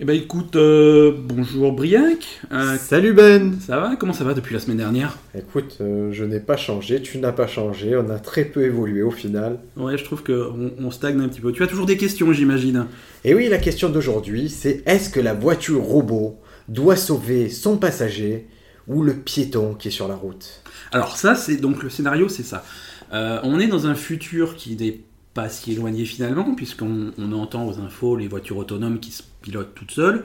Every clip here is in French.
Eh ben écoute, euh, bonjour Briac. Euh, Salut Ben ça va? Comment ça va depuis la semaine dernière? Écoute, euh, je n'ai pas changé, tu n'as pas changé, on a très peu évolué au final. Ouais, je trouve qu'on on stagne un petit peu. Tu as toujours des questions, j'imagine. Et oui, la question d'aujourd'hui, c'est est-ce que la voiture robot doit sauver son passager ou le piéton qui est sur la route? Alors ça, c'est donc le scénario, c'est ça. On est dans un futur qui n'est pas si éloigné finalement, puisqu'on on entend aux infos les voitures autonomes qui se pilotent toutes seules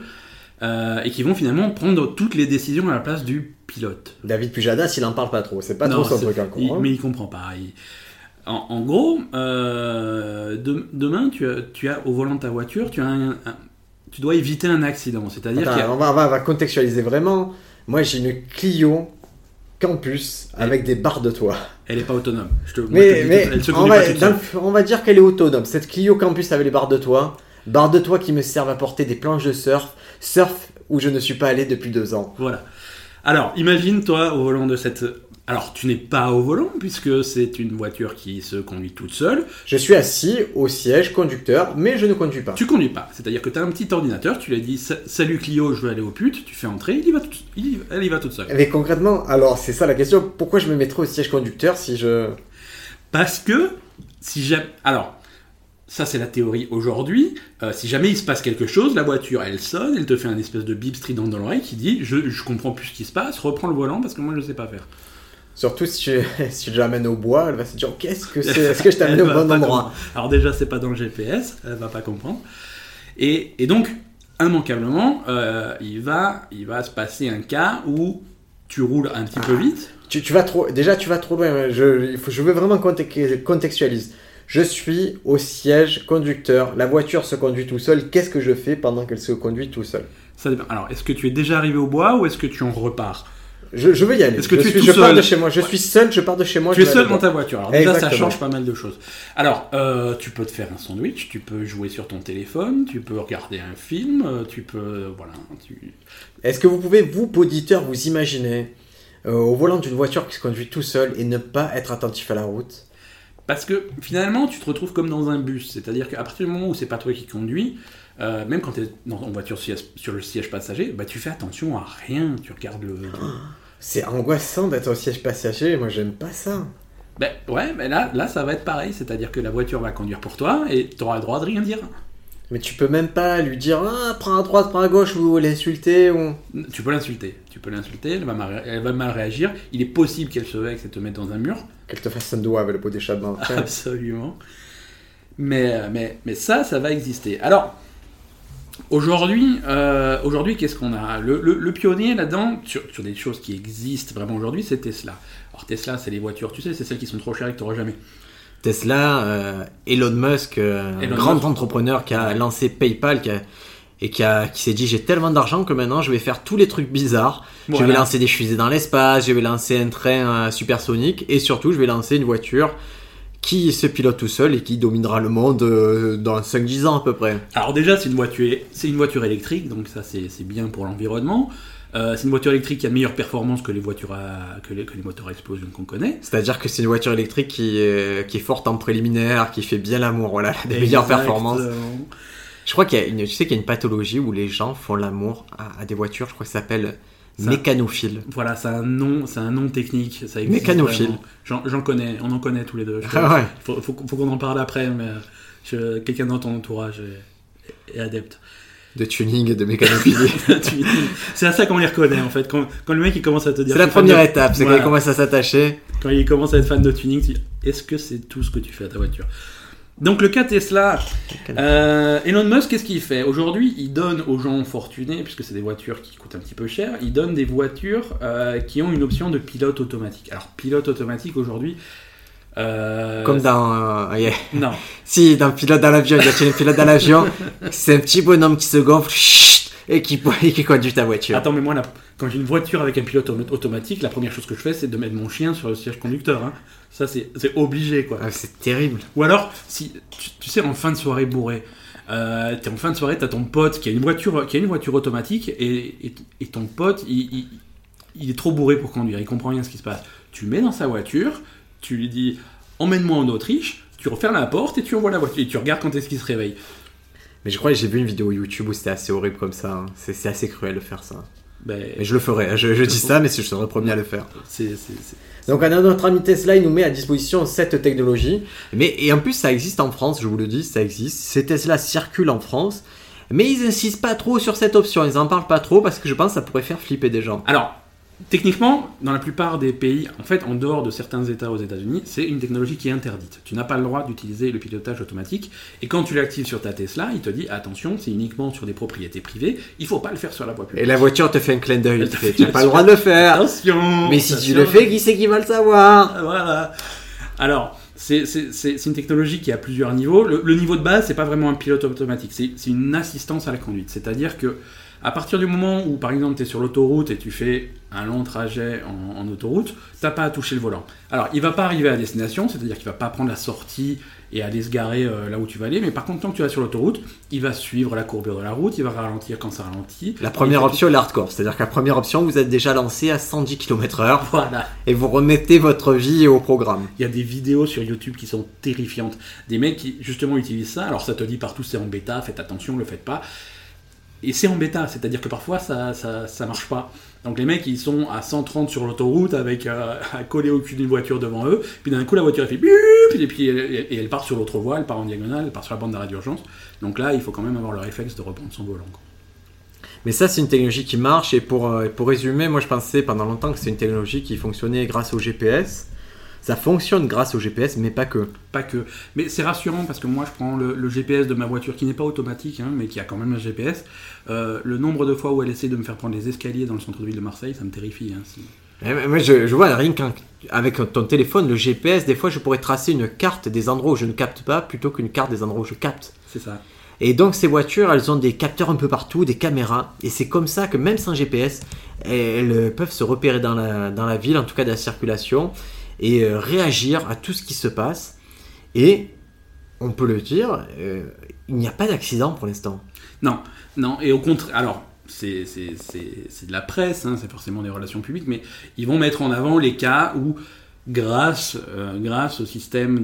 euh, et qui vont finalement prendre toutes les décisions à la place du pilote. David Pujadas, il en parle pas trop, c'est pas Non, trop son truc encore. il- hein. mais il comprend pas. Il- En, en gros, euh, de- demain, tu as, tu as au volant de ta voiture, tu as un- un- tu dois éviter un accident. C'est-à-dire on va- on va contextualiser vraiment. Moi, j'ai une Clio Campus avec des barres de toit. elle est pas autonome. Je te, moi, je te Mais, dis mais elle se on, va, on va dire qu'elle est autonome. Cette Clio Campus avec les barres de toit. Barres de toit qui me servent à porter des planches de surf. Surf où je ne suis pas allé depuis deux ans. Voilà. Alors, imagine toi au volant de cette. Alors, tu n'es pas au volant puisque c'est une voiture qui se conduit toute seule. Je suis assis au siège conducteur, mais je ne conduis pas. Tu conduis pas. C'est-à-dire que tu as un petit ordinateur, tu lui Sa- Salut Clio, je veux aller au pute. Tu fais entrer, il y va tout- il y- elle y va toute seule. Mais concrètement, alors c'est ça la question. Pourquoi je me mettrais au siège conducteur si je... Parce que si jamais. Alors, ça c'est la théorie aujourd'hui. Euh, si jamais il se passe quelque chose, la voiture elle sonne, elle te fait un espèce de bip strident dans l'oreille qui dit je, je comprends plus ce qui se passe, reprends le volant parce que moi je sais pas faire. Surtout si je, si je l'amène au bois, elle va se dire qu'est-ce que c'est? Est-ce que je Elle au bon endroit? Alors déjà c'est pas dans le GPS, elle va pas comprendre. Et, et donc immanquablement, euh, il va il va se passer un cas où tu roules un petit peu vite. tu, tu vas trop... Déjà, tu vas trop loin. Je, veux vraiment conte- contextualiser. Je suis au siège conducteur. La voiture se conduit tout seul. Qu'est-ce que je fais pendant qu'elle se conduit tout seul? Ça dépend. Alors est-ce que tu es déjà arrivé au bois ou est-ce que tu en repars? Je, je veux y aller. Est-ce que je tu es tout je pars seul de chez moi. Je Ouais. suis seul. Je pars de chez moi. Tu es seul dans ta voiture. Alors déjà, ça change pas mal de choses. Alors, euh, tu peux te faire un sandwich, tu peux jouer sur ton téléphone, tu peux regarder un film, euh, tu peux... Voilà. Tu... Est-ce que vous pouvez, vous, auditeurs, vous imaginer euh, au volant d'une voiture qui se conduit tout seul et ne pas être attentif à la route? Parce que finalement, tu te retrouves comme dans un bus. C'est-à-dire qu'à partir du moment où c'est pas toi qui conduis, euh, même quand tu es en voiture sur le siège passager, bah, tu fais attention à rien. Tu regardes le... C'est angoissant d'être au siège passager. Moi, j'aime pas ça. Ben ouais, mais là, là, ça va être pareil. C'est-à-dire que la voiture va conduire pour toi et tu auras le droit de rien dire. Mais tu peux même pas lui dire ah, prends à droite, prends à gauche ou l'insulter ou. Tu peux l'insulter. Tu peux l'insulter, elle va, mal, elle va mal réagir. Il est possible qu'elle se vexe et te mette dans un mur. Qu'elle te fasse un doigt avec le pot d'échappement. Absolument. Mais, euh, mais, mais ça, ça va exister. Alors, aujourd'hui, euh, aujourd'hui qu'est-ce qu'on a? Le, le- le pionnier là-dedans, sur, sur des choses qui existent vraiment aujourd'hui, c'est Tesla. Alors Tesla, c'est les voitures, tu sais, c'est celles qui sont trop chères et que tu n'auras jamais. Tesla, euh, Elon Musk, euh, un Elon grand Musk. entrepreneur qui a lancé PayPal qui a- et qui, s'est dit j'ai tellement d'argent que maintenant je vais faire tous les trucs bizarres. Je vais lancer des fusées dans l'espace, je vais lancer un train euh, supersonique et surtout je vais lancer une voiture qui se pilote tout seul et qui dominera le monde euh, dans 5-10 ans à peu près. Alors déjà, c'est une voiture, une voiture électrique, donc ça c'est bien pour l'environnement. Euh, c'est une voiture électrique qui a de meilleures performances que les voitures à, que, les, que les moteurs à explosion qu'on connaît. C'est-à-dire que c'est une voiture électrique qui est, qui est forte en préliminaire, qui fait bien l'amour, voilà, des meilleures performances. Je crois qu'il y a une, tu sais qu'il y a une pathologie où les gens font l'amour à, à des voitures, je crois que ça s'appelle Ça- mécanophile. Voilà, c'est un nom, c'est un nom technique. Ça existe Mécanophile. J'en connais, on en connaît tous les deux. Ah ouais. Faut, faut, faut qu'on en parle après, mais quelqu'un dans ton entourage est, est adepte. De tuning et de mécanophilie. C'est à ça qu'on les reconnaît en fait. Quand, quand le mec il commence à te dire. c'est la première de- étape, c'est Voilà. quand il commence à s'attacher. Quand il commence à être fan de tuning, tu dis est-ce que c'est tout ce que tu fais à ta voiture? Donc le cas Tesla, euh, Elon Musk, qu'est-ce qu'il fait? Aujourd'hui, il donne aux gens fortunés, puisque c'est des voitures qui coûtent un petit peu cher, il donne des voitures euh, qui ont une option de pilote automatique. Alors pilote automatique aujourd'hui. euh, Comme dans... euh, yeah. Non, Si, dans Pilote dans l'avion, il y a un pilote dans l'avion, c'est un petit bonhomme qui se gonfle chut, et qui, et qui conduit ta voiture. attends, mais moi, là, quand j'ai une voiture avec un pilote auto- automatique, la première chose que je fais, c'est de mettre mon chien sur le siège conducteur. hein. Ça, c'est obligé, quoi. Ah, c'est terrible. Ou alors, si tu, tu sais, en fin de soirée bourré, euh, t'es en fin de soirée, t'as ton pote qui a une voiture, qui a une voiture automatique et, et, et ton pote, il, il, il est trop bourré pour conduire, il comprend rien ce qui se passe. Tu mets dans sa voiture, tu lui dis emmène-moi en Autriche, tu refermes la porte et tu envoies la voiture et tu regardes quand est-ce qu'il se réveille. Mais je crois que j'ai vu une vidéo YouTube où c'était assez horrible comme ça. hein. C'est assez cruel de faire ça. Ben, Et je le ferai. Je, je dis ça, mais je serai le premier à le faire. c'est- c'est- c'est- Donc, on a notre ami Tesla, il nous met à disposition cette technologie. Mais et en plus, ça existe en France. Je vous le dis, ça existe. Ces Tesla circulent en France. Mais ils insistent pas trop sur cette option. Ils en parlent pas trop parce que je pense que ça pourrait faire flipper des gens. Alors, techniquement, dans la plupart des pays, en fait, en dehors de certains États aux États-Unis, c'est une technologie qui est interdite. Tu n'as pas le droit d'utiliser le pilotage automatique. Et quand tu l'actives sur ta Tesla, il te dit attention, c'est uniquement sur des propriétés privées. Il faut pas le faire sur la voie publique. Et la voiture te fait un clin d'œil. Tu n'as pas le droit de le faire. Attention. Mais si tu le fais, qui c'est qui va le savoir? Voilà. Alors, c'est une technologie qui a plusieurs niveaux. Le, le niveau de base, c'est pas vraiment un pilote automatique, c'est une assistance à la conduite. C'est-à-dire que à partir du moment où, par exemple, tu es sur l'autoroute et tu fais un long trajet en, en autoroute, t'as pas à toucher le volant. Alors, il va pas arriver à destination, c'est-à-dire qu'il va pas prendre la sortie et aller se garer euh, là où tu vas aller, mais par contre, tant que tu vas sur l'autoroute, il va suivre la courbure de la route, il va ralentir quand ça ralentit. La première option est l'hardcore. C'est-à-dire que la première option, vous êtes déjà lancé à 110 km/h Voilà. et vous remettez votre vie au programme. Il y a des vidéos sur YouTube qui sont terrifiantes. Des mecs qui justement utilisent ça. Alors ça te dit partout c'est en bêta, faites attention, le faites pas. Et c'est en bêta, c'est-à-dire que parfois ça, ça, marche pas. Donc les mecs ils sont à 130 sur l'autoroute avec euh, à coller au cul d'une voiture devant eux. Puis d'un coup la voiture elle fait bip et puis elle, et elle part sur l'autre voie, elle part en diagonale, elle part sur la bande d'arrêt d'urgence. Donc là il faut quand même avoir le réflexe de reprendre son volant. Mais ça, c'est une technologie qui marche. Et pour, euh, pour résumer, moi, je pensais pendant longtemps que c'est une technologie qui fonctionnait grâce au GPS. Ça fonctionne grâce au GPS, mais pas que. Pas que. Mais c'est rassurant parce que moi je prends le, le GPS de ma voiture qui n'est pas automatique, hein, mais qui a quand même un GPS. Euh, le nombre de fois où elle essaie de me faire prendre les escaliers dans le centre-ville de Marseille, ça me terrifie. hein, c'est- Eh, Moi, je, je vois rien qu'avec ton téléphone, le GPS, des fois, je pourrais tracer une carte des endroits où je ne capte pas plutôt qu'une carte des endroits où je capte. C'est ça. Et donc, ces voitures, elles ont des capteurs un peu partout, des caméras. Et c'est comme ça que même sans GPS, elles peuvent se repérer dans la, dans la ville, en tout cas de la circulation, et euh, réagir à tout ce qui se passe. Et on peut le dire, euh, il n'y a pas d'accident pour l'instant. Non, non, et au contraire, alors, c'est c'est- c'est- c'est de la presse, hein, c'est forcément des relations publiques, mais ils vont mettre en avant les cas où, grâce, euh, grâce au système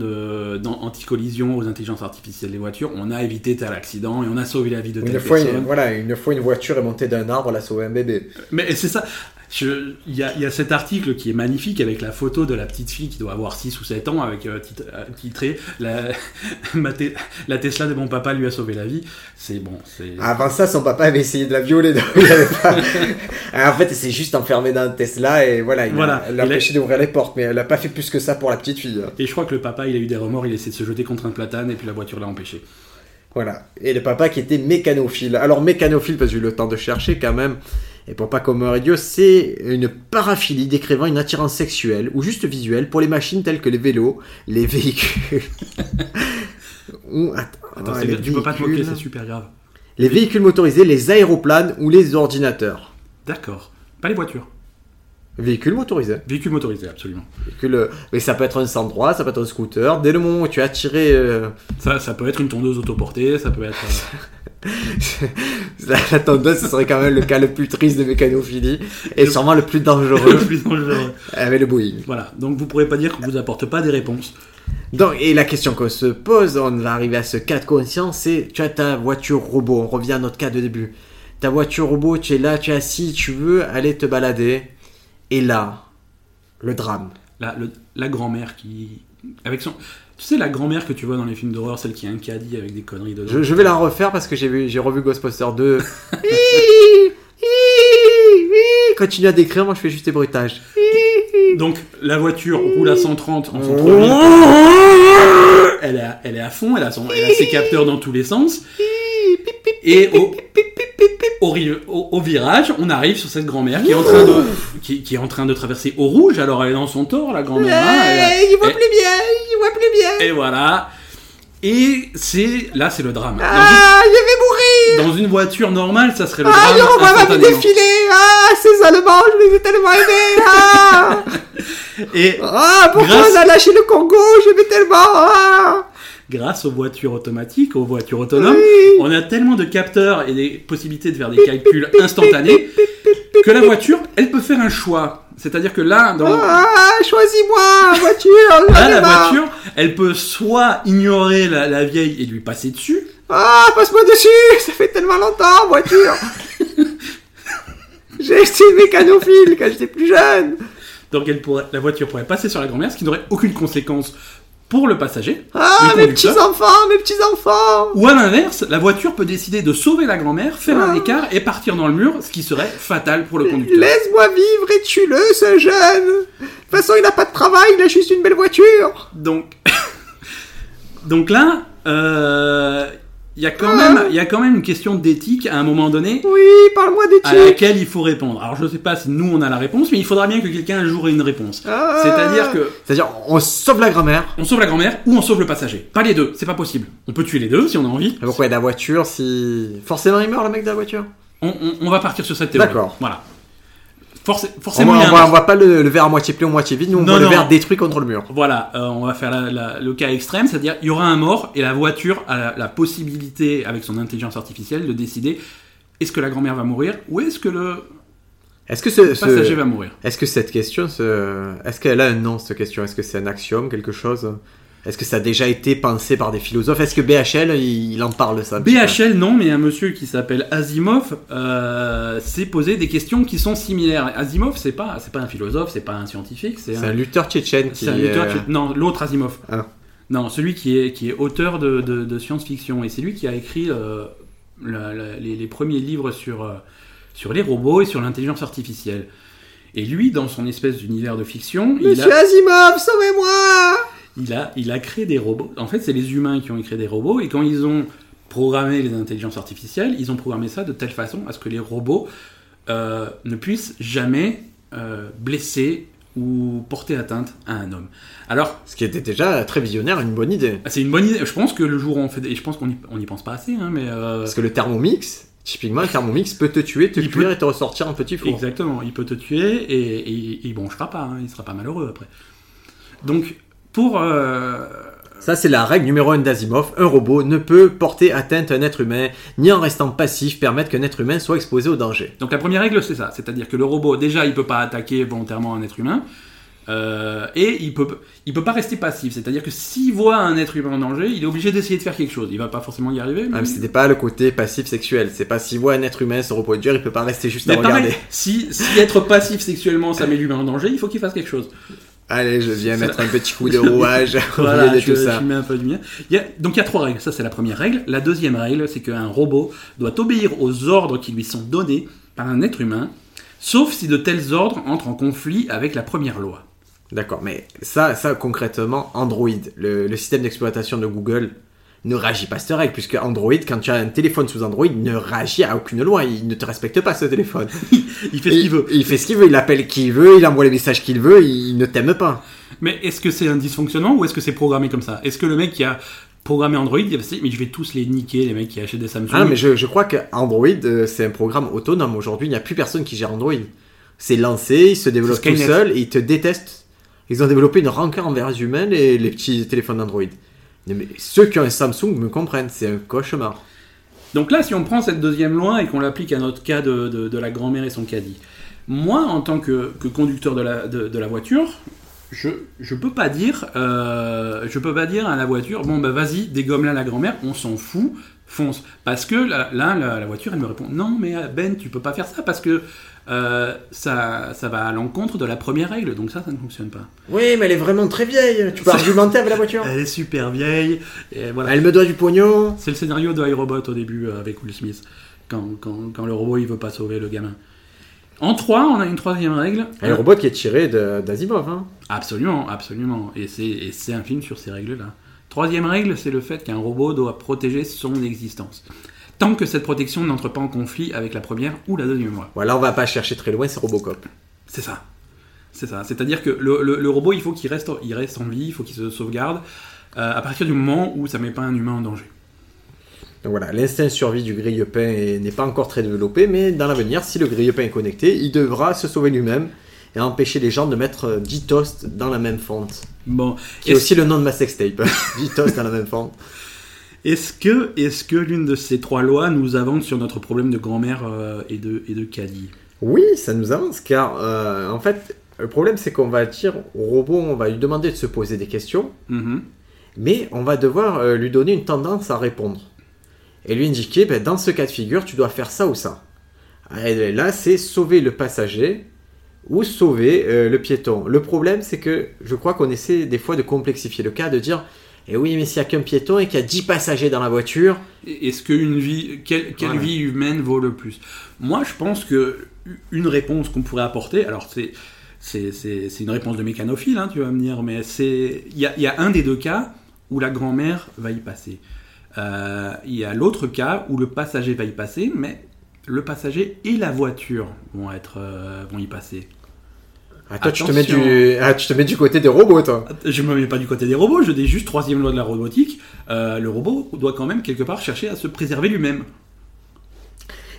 anti-collision, aux intelligences artificielles des voitures, on a évité tel accident et on a sauvé la vie de telle Une fois, personne. une, voilà, une fois une voiture est montée d'un arbre, elle a sauvé un bébé. Mais c'est ça. Il y, a, il y a cet article qui est magnifique avec la photo de la petite fille qui doit avoir 6 ou 7 ans avec euh, tit- euh, titré la, Tesla de mon papa lui a sauvé la vie. C'est bon, c'est. Avant ça, son papa avait essayé de la violer. donc il avait pas- Ah, en fait, elle s'est juste enfermée dans Tesla et voilà, il Voilà. elle l'a a- empêché d'ouvrir les portes, mais elle n'a pas fait plus que ça pour la petite fille. hein. Et je crois que le papa, il a eu des remords, il a essayé de se jeter contre un platane et puis la voiture l'a empêché. Voilà. Et le papa qui était mécanophile. Alors, mécanophile, parce que j'ai eu le temps de chercher quand même, et pour pas comme radio, c'est une paraphilie décrivant une attirance sexuelle ou juste visuelle pour les machines telles que les vélos, les véhicules. ou, attends, Attends, ouais, c'est- les tu peux pas te moquer, véhicules. c'est super grave. Les véhicules motorisés, les aéroplanes ou les ordinateurs. D'accord. Pas les voitures. Véhicules motorisés. Véhicules motorisés, absolument. Véhicules, euh, mais ça peut être un 103, ça peut être un scooter. Dès le moment où tu as tiré euh, Ça, ça peut être une tondeuse autoportée, ça peut être. euh, la, la tondeuse, ce serait quand même le cas le plus triste de mécanophilie et Le- sûrement le plus dangereux le plus dangereux. avec le Boeing. Voilà. Donc vous pourrez pas dire que vous apporte pas des réponses. Donc, et la question qu'on se pose, on va arriver à ce cas de conscience, c'est tu as ta voiture robot, on revient à notre cas de début. Ta voiture robot, tu es là, tu es assis, tu veux aller te balader, et là, le drame. La, le- la grand-mère qui. Avec son. Tu sais, la grand-mère que tu vois dans les films d'horreur, celle qui a un caddie avec des conneries dedans. Je, je vais la refaire parce que j'ai vu, j'ai revu Ghostbusters 2. Continue à décrire, moi je fais juste des bruitages. Donc la voiture roule à 130 en centre-ville. Elle est, à, elle est à fond, elle a, son, elle a ses capteurs dans tous les sens. Et au, au, ri- au- au virage, on arrive sur cette grand-mère qui est en train de qui, qui est en train de traverser au rouge. Alors elle est dans son tort, la grand-mère. hein, il voit et- plus bien, il voit plus bien. Et voilà. Et c'est là, c'est le drame. Ah, je vais mourir. une, dans une voiture normale, ça serait le Ah, drame. je ma vie instantanément. défiler. Ah, ces Allemands, je les ai tellement aimés. Ah, Et ah pourquoi Grâce- on a lâché le Congo? J'aimais tellement. Ah. Grâce aux voitures automatiques, aux voitures autonomes, Oui. on a tellement de capteurs et des possibilités de faire des calculs instantanés que la voiture, elle peut faire un choix. C'est-à-dire que là, dans Ah, choisis-moi, voiture. là, la marre. voiture, elle peut soit ignorer la, la vieille et lui passer dessus, Ah, passe-moi dessus Ça fait tellement longtemps, voiture J'ai été mécanophile quand j'étais plus jeune Donc elle pourrait, la voiture pourrait passer sur la grand-mère, ce qui n'aurait aucune conséquence pour le passager. Ah, le mes petits-enfants, mes petits-enfants Ou à l'inverse, la voiture peut décider de sauver la grand-mère, faire un Ah. écart et partir dans le mur, ce qui serait fatal pour le conducteur. Laisse-moi vivre et tue-le, ce jeune? De toute façon, il n'a pas de travail, il a juste une belle voiture Donc, donc là, euh, il y a quand Ah. même, il y a quand même une question d'éthique à un moment donné Oui, parle-moi à d'éthique laquelle il faut répondre. Alors je sais pas si nous on a la réponse, mais il faudra bien que quelqu'un un jour ait une réponse. Ah. C'est-à-dire que C'est-à-dire, on sauve la grand-mère. on sauve la grand-mère ou on sauve le passager. Pas les deux, c'est pas possible. On peut tuer les deux si on a envie. Mais Pourquoi il y a de la voiture si... Forcément, il meurt, le mec de la voiture? On, on- on va partir sur cette théorie. D'accord. Voilà. Forc- forcément, on, voit, voit pas le, le verre à moitié plein ou moitié vide, nous on Non, voit le verre détruit contre le mur. Voilà, euh, on va faire la- la- le cas extrême, c'est-à-dire il y aura un mort et la voiture a la, la possibilité, avec son intelligence artificielle, de décider est-ce que la grand-mère va mourir ou est-ce que le Est-ce que, ce, passager va mourir? est-ce que cette question, ce- est-ce qu'elle a un nom cette question? Est-ce que c'est un axiome, quelque chose? Est-ce que ça a déjà été pensé par des philosophes? Est-ce que BHL, il, en parle ça BHL, non, mais un monsieur qui s'appelle Asimov euh, s'est posé des questions qui sont similaires. Asimov, c'est pas, c'est pas un philosophe, c'est pas un scientifique, c'est un, un lutteur tchétchène qui. un lutteur Non, l'autre Asimov. Ah. Non, celui qui est, qui est auteur de, de- de science-fiction. Et c'est lui qui a écrit euh, la- la- les, les premiers livres sur, euh, sur les robots et sur l'intelligence artificielle. Et lui, dans son espèce d'univers de fiction, il Monsieur a, Asimov, sauvez-moi il, a, il a créé des robots. En fait, c'est les humains qui ont créé des robots. Et quand ils ont programmé les intelligences artificielles, ils ont programmé ça de telle façon à ce que les robots euh, ne puissent jamais euh, blesser ou porter atteinte à un homme. Alors, Ce qui était déjà très visionnaire, une bonne idée. C'est une bonne idée. Je pense que le jour où on fait, des... et je pense qu'on y... on y pense pas assez, hein, mais euh, Parce que le thermomix, typiquement, un thermomix peut te tuer, te Il cuire peut- et te ressortir un petit four. exactement, il peut te tuer et, et il- il bronchera pas, hein, il sera pas malheureux après. Donc pour euh, Ça, c'est la règle numéro 1 d'Asimov. Un robot ne peut porter atteinte à un être humain, ni en restant passif permettre qu'un être humain soit exposé au danger. donc la première règle c'est ça, c'est-à-dire que le robot déjà il peut pas attaquer volontairement un être humain. euh, et il peut, il peut pas rester passif, c'est-à-dire que s'il voit un être humain en danger, il est obligé d'essayer de faire quelque chose. Il va pas forcément y arriver. Ah, Mais, mais c'était pas le côté passif sexuel. C'est pas s'il voit un être humain se reproduire, il peut pas rester juste à mais pareil, regarder. si, si être passif sexuellement ça met l'humain en danger, il faut qu'il fasse quelque chose. Allez, je viens mettre un petit coup de rouage au Voilà, de je, tout ça. je mets un peu de mien. Il y a- donc il y a trois règles. Ça, c'est la première règle. La deuxième règle, c'est qu'un robot doit obéir aux ordres qui lui sont donnés par un être humain, sauf si de tels ordres entrent en conflit avec la première loi. D'accord, mais ça, ça concrètement, Android, le, le système d'exploitation de Google, ne réagit pas à cette règle, puisque Android, quand tu as un téléphone sous Android, ne réagit à aucune loi. Il ne te respecte pas ce téléphone. Il fait ce Et qu'il veut. Il fait ce qu'il veut, il appelle qui il veut, il envoie les messages qu'il veut, il ne t'aime pas. Mais est-ce que c'est un dysfonctionnement ou est-ce que c'est programmé comme ça? Est-ce que le mec qui a programmé Android, il a dit, mais je vais tous les niquer, les mecs qui achètent des Samsung Ah, mais je, je crois qu'Android, euh, c'est un programme autonome. Aujourd'hui, il n'y a plus personne qui gère Android. C'est lancé, il se développe tout seul et ils te détestent. Ils ont développé une rancœur envers les humains, les, les petits téléphones Android. Mais ceux qui ont un Samsung me comprennent, c'est un cauchemar. Donc là, si on prend cette deuxième loi et qu'on l'applique à notre cas de, de- la grand-mère et son caddie, moi, en tant que, que conducteur de la, de, la voiture, je je peux pas dire euh, je peux pas dire à la voiture bon bah vas-y dégomme là la grand-mère on s'en fout fonce parce que là, là, la, la voiture elle me répond non mais euh, Ben tu peux pas faire ça parce que euh, ça ça va à l'encontre de la première règle donc ça ça ne fonctionne pas Oui, mais elle est vraiment très vieille. Tu peux argumenter avec la voiture. elle est super vieille et voilà Elle me doit du pognon. c'est le scénario de iRobot au début euh, avec Will Smith, quand, quand, quand le robot il veut pas sauver le gamin. En 3, on a une troisième règle. Un robot qui est tiré d'Asimov. Hein. Absolument, absolument. Et c'est, et c'est un film sur ces règles-là. Troisième règle, c'est le fait qu'un robot doit protéger son existence. Tant que cette protection n'entre pas en conflit avec la première ou la deuxième loi. Voilà, on va pas chercher très loin, c'est Robocop. C'est ça. C'est ça. C'est-à-dire que le, le- le robot, il faut qu'il reste, il reste en vie, il faut qu'il se sauvegarde euh, à partir du moment où ça met pas un humain en danger. Donc voilà, l'instinct survie du grille-pain est- n'est pas encore très développé, mais dans l'avenir, si le grille-pain est connecté, il devra se sauver lui-même et empêcher les gens de mettre euh, 10 toasts dans la même fonte. Bon. Qui est aussi le nom de ma sextape. 10 toasts dans la même fonte. Est-ce que, est-ce que l'une de ces trois lois nous avance sur notre problème de grand-mère euh, et de, et de caddie Oui, ça nous avance, car euh, en fait, le problème c'est qu'on va dire au robot, on va lui demander de se poser des questions, Mhm. mais on va devoir euh, lui donner une tendance à répondre. et lui indiquer, ben, dans ce cas de figure, tu dois faire ça ou ça. Et là, c'est sauver le passager ou sauver le piéton. Le problème, c'est que je crois qu'on essaie des fois de complexifier le cas, de dire, eh oui, mais s'il n'y a qu'un piéton et qu'il y a 10 passagers dans la voiture, Est-ce qu'une vie, quelle, quelle Voilà. vie humaine vaut le plus? Moi, je pense que une réponse qu'on pourrait apporter, alors c'est c'est une réponse de mécanophile, hein, tu vas me dire, mais c'est il y a, y a un des deux cas où la grand-mère va y passer. Euh, Il y a l'autre cas où le passager va y passer, mais le passager et la voiture vont être euh, vont y passer. Ah, toi, tu te, mets du... ah, tu te mets du côté des robots, toi. Je me mets pas du côté des robots, je dis juste troisième loi de la robotique. euh, le robot doit quand même quelque part chercher à se préserver lui-même.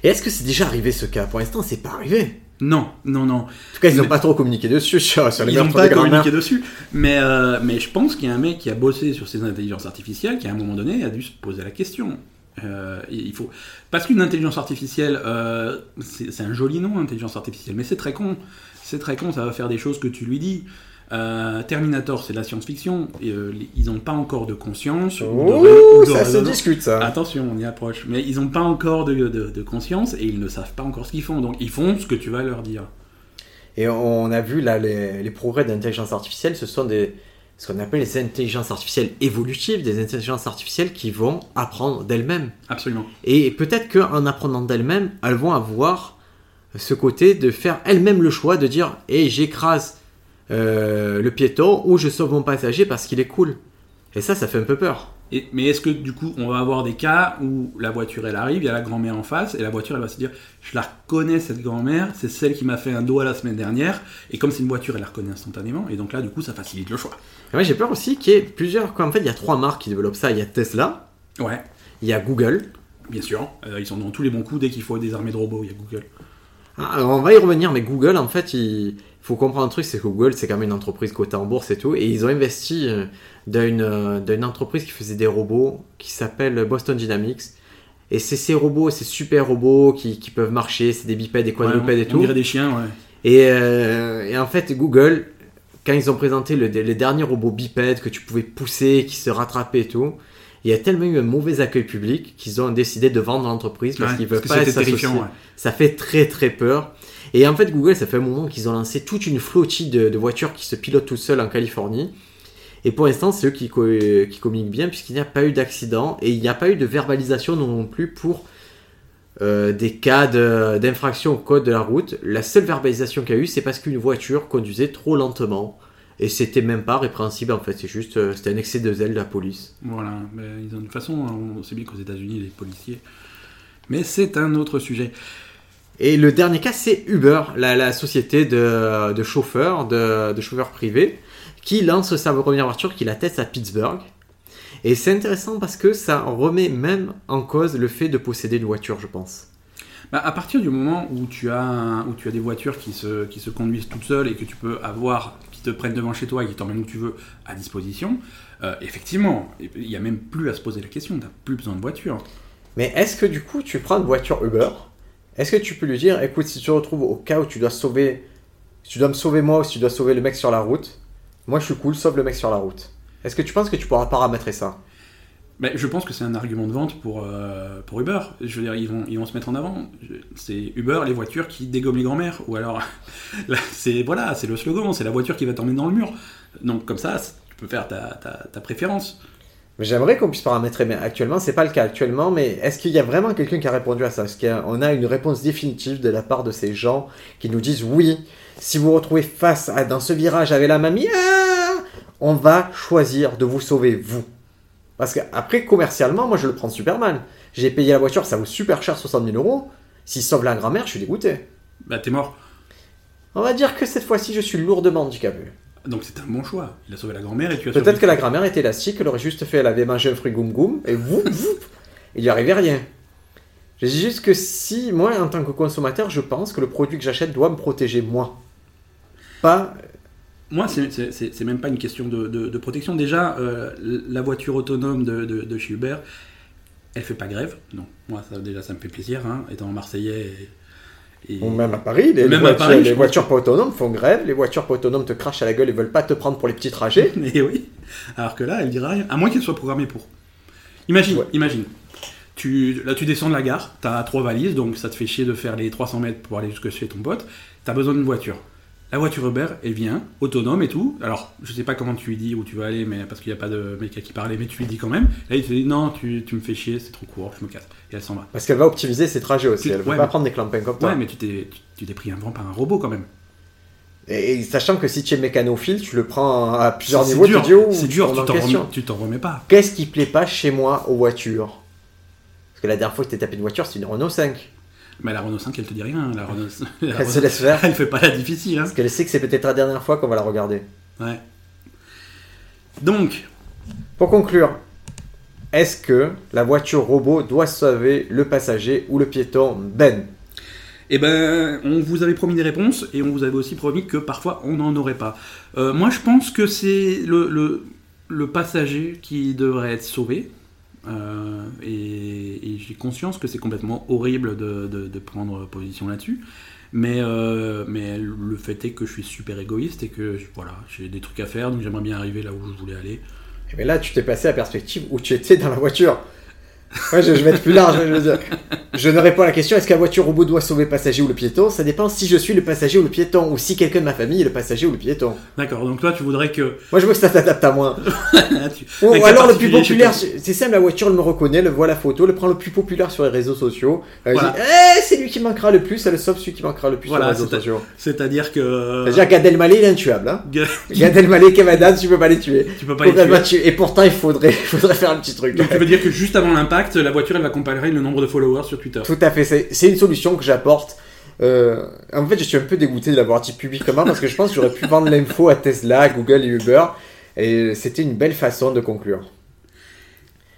Et est-ce que c'est déjà arrivé ce cas? Pour l'instant, c'est pas arrivé. Non, non, non. En tout cas, ils n'ont Mais- pas trop communiqué dessus sur, sur les Ils n'ont pas communiqué dessus. Mais, euh, mais je pense qu'il y a un mec qui a bossé sur ces intelligences artificielles qui, à un moment donné, a dû se poser la question. Euh, il faut... Parce qu'une intelligence artificielle, euh, c'est un joli nom, intelligence artificielle, mais c'est très con. C'est très con, ça va faire des choses que tu lui dis. Euh, Terminator, c'est de la science-fiction. ils n'ont pas encore de conscience. de de ça se discute, ça. Attention, on y approche. Mais ils n'ont pas encore de, conscience et ils ne savent pas encore ce qu'ils font. Donc ils font ce que tu vas leur dire. Et on a vu là les, les progrès de l'intelligence artificielle, ce sont des ce qu'on appelle les intelligences artificielles évolutives, des intelligences artificielles qui vont apprendre d'elles-mêmes. Absolument. Et peut-être qu'en apprenant d'elles-mêmes, elles vont avoir ce côté de faire elles-mêmes le choix de dire et j'écrase euh, le piéton ou je sauve mon passager parce qu'il est cool. Et ça, ça fait un peu peur. Et- mais est-ce que du coup, on va avoir des cas où la voiture elle arrive, il y a la grand-mère en face, et la voiture elle va se dire Je la reconnais cette grand-mère, c'est celle qui m'a fait un doigt la semaine dernière, et comme c'est une voiture, elle la reconnaît instantanément, et donc là, du coup, ça facilite le choix. Moi, j'ai peur aussi qu'il y ait plusieurs. En fait, il y a trois marques qui développent ça. Il y a Tesla, Ouais, il y a Google. bien sûr, euh, ils sont dans tous les bons coups dès qu'il faut des armées de robots, il y a Google. Ah, alors, on va y revenir, mais Google, en fait, il faut comprendre un truc, c'est que Google, c'est quand même une entreprise cotée en bourse et tout, et ils ont investi euh, dans une, euh, dans une entreprise qui faisait des robots qui s'appelle Boston Dynamics. Et c'est ces robots, ces super robots qui, qui peuvent marcher, c'est des bipèdes, des quadrupèdes Ouais, et on tout. dirait des chiens, ouais. Et, euh, et en fait, Google, quand ils ont présenté le- les derniers robots bipèdes que tu pouvais pousser, qui se rattrapaient et tout, il y a tellement eu un mauvais accueil public qu'ils ont décidé de vendre l'entreprise parce Ouais, qu'ils veulent pas être associés. ouais. Ça fait très très peur. Et en fait, Google, ça fait un moment qu'ils ont lancé toute une flottille de, de voitures qui se pilotent tout seules en Californie. Et pour l'instant, c'est eux qui, co- qui communiquent bien puisqu'il n'y a pas eu d'accident et il n'y a pas eu de verbalisation non plus pour euh, des cas de- d'infraction au code de la route. La seule verbalisation qu'il y a eu, c'est parce qu'une voiture conduisait trop lentement. Et c'était même pas répréhensible en fait, c'est juste, euh, c'était un excès de zèle de la police. Voilà, mais ils ont, de toute façon, on sait bien qu'aux États-Unis, les policiers. Mais c'est un autre sujet. Et le dernier cas, c'est Uber, la, la société de, de chauffeurs, de, de chauffeurs privés, qui lance sa première voiture, qui la teste à Pittsburgh. Et c'est intéressant parce que ça remet même en cause le fait de posséder une voiture, je pense. Bah, à partir du moment où tu as, où tu as des voitures qui se, qui se conduisent toutes seules et que tu peux avoir, te prennent devant chez toi et qui t'emmènent où tu veux à disposition, euh, effectivement, il n'y a même plus à se poser la question, tu n'as plus besoin de voiture. Mais est-ce que du coup, tu prends une voiture Uber Est-ce que tu peux lui dire, écoute, si tu te retrouves au cas où tu dois sauver, si tu dois me sauver moi ou si tu dois sauver le mec sur la route, moi je suis cool, sauve le mec sur la route. Est-ce que tu penses que tu pourras paramétrer ça? Mais je pense que c'est un argument de vente pour, euh, pour Uber. Je veux dire, ils vont, ils vont se mettre en avant. C'est Uber, les voitures qui dégomment les grands-mères. Ou alors, c'est voilà, c'est le slogan, c'est la voiture qui va t'emmener dans le mur. Donc comme ça, tu peux faire ta, ta, ta préférence. J'aimerais qu'on puisse paramétrer, mais actuellement, c'est pas le cas actuellement. Mais est-ce qu'il y a vraiment quelqu'un qui a répondu à ça? Est-ce qu'on a une réponse définitive de la part de ces gens qui nous disent oui, si vous vous retrouvez face à dans ce virage avec la mamie, ah, on va choisir de vous sauver vous? Parce qu'après, commercialement, moi je le prends super mal. J'ai payé la voiture, ça vaut super cher, 60 000 euros. S'il sauve la grand-mère, je suis dégoûté. Bah t'es mort. On va dire que cette fois-ci, je suis lourdement handicapé. Donc c'est un bon choix. Il a sauvé la grand-mère et tu as Peut-être sauvé- que la grand-mère était élastique, elle aurait juste fait, elle avait mangé un fruit goum goum, et vous, vous, il lui arrivait rien. Je dis juste que si, moi, en tant que consommateur, je pense que le produit que j'achète doit me protéger, moi. Pas. Moi, c'est- même pas une question de, de- de protection. Déjà, euh, la voiture autonome de, chez Uber, elle fait pas grève. Non, moi, ça, déjà, ça me fait plaisir, hein, étant marseillais. Et, même à Paris, les, voitures, Paris, les voitures pas autonomes font grève, les voitures pas autonomes te crachent à la gueule et veulent pas te prendre pour les petits trajets. Mais oui. Alors que là, elle dira rien. À moins qu'elle soit programmée pour. Imagine, Ouais. imagine. Tu, là, tu descends de la gare, tu as trois valises, donc ça te fait chier de faire les 300 mètres pour aller jusque chez ton pote. Tu as besoin d'une voiture. La voiture Uber, elle vient, autonome et tout. Alors, je sais pas comment tu lui dis où tu vas aller, mais parce qu'il n'y a pas de mec à qui parler, mais tu lui dis quand même. Là, il te dit non, tu, tu me fais chier, c'est trop court, je me casse. Et elle s'en va. Parce qu'elle va optimiser ses trajets aussi. Tu- Elle ouais, va pas mais- prendre des clampins comme toi. Ouais, mais tu t'es tu- tu t'es pris un vent par un robot quand même. Et, sachant que si tu es mécanophile, tu le prends à plusieurs C'est niveaux, dur, oh, c'est tu dur, tu t'en remets, tu t'en remets pas. Qu'est-ce qui plaît pas chez moi aux voitures? Parce que la dernière fois que t'es tapé une voiture, c'est une Renault 5. Mais la Renault 5, elle te dit rien. La Renault, la Elle se laisse faire. elle fait pas la difficile. Hein. Parce qu'elle sait que c'est peut-être la dernière fois qu'on va la regarder. Ouais. Donc, Pour conclure, est-ce que la voiture robot doit sauver le passager ou le piéton Ben? Eh ben, on vous avait promis des réponses et on vous avait aussi promis que parfois on n'en aurait pas. Euh, moi, je pense que c'est le, le, le passager qui devrait être sauvé. Euh, et j'ai conscience que c'est complètement horrible de, de- de prendre position là-dessus. Mais, euh, mais le fait est que je suis super égoïste et que voilà, j'ai des trucs à faire, donc j'aimerais bien arriver là où je voulais aller. Mais là, tu t'es passé à la perspective où tu étais dans la voiture. Ouais, je, je vais être plus large. je dire. Je ne réponds à la question est-ce la voiture robot doit sauver le passager ou le piéton? Ça dépend si je suis le passager ou le piéton, ou si quelqu'un de ma famille est le passager ou le piéton. D'accord, donc toi tu voudrais que. Moi, je veux que ça t'adapte à moi. tu- Ou, alors le plus populaire, c'est simple, la voiture elle me reconnaît, elle voit la photo, elle prend le plus populaire sur les réseaux sociaux. Elle Voilà. dit Eh, c'est lui qui manquera le plus, elle sauve celui qui manquera le plus Voilà, sur les réseaux sociaux. C'est-à-dire que. C'est-à-dire Gad Elmaleh il est intuable. Hein. Gad- Elmaleh, Kev Adams, tu peux pas les tuer. tu peux pas les tuer. Et pourtant, il faudrait, faudrait faire un petit truc. Donc tu veux dire que juste avant l'impact, la voiture elle va comparer le nombre de followers sur Twitter. Tout à fait, c'est c'est une solution que j'apporte. Euh, en fait, je suis un peu dégoûté de l'avoir dit publiquement parce que je pense que j'aurais pu vendre l'info à Tesla, Google et Uber. Et c'était une belle façon de conclure.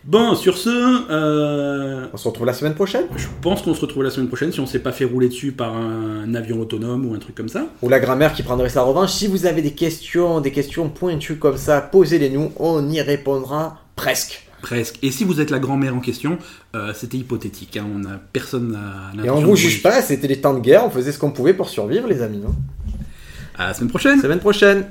Bon, sur ce, euh, On se retrouve la semaine prochaine je pense qu'on se retrouve la semaine prochaine si on s'est pas fait rouler dessus par un avion autonome ou un truc comme ça. Ou la grammaire qui prendrait sa revanche. Si vous avez des questions, des questions pointues comme ça, posez-les nous, on y répondra presque. Presque. Et si vous êtes la grand-mère en question, euh, c'était hypothétique. hein, On a personne n'a. Et on vous juge pas, c'était les temps de guerre, on faisait ce qu'on pouvait pour survivre les amis. hein. À la semaine prochaine. Semaine prochaine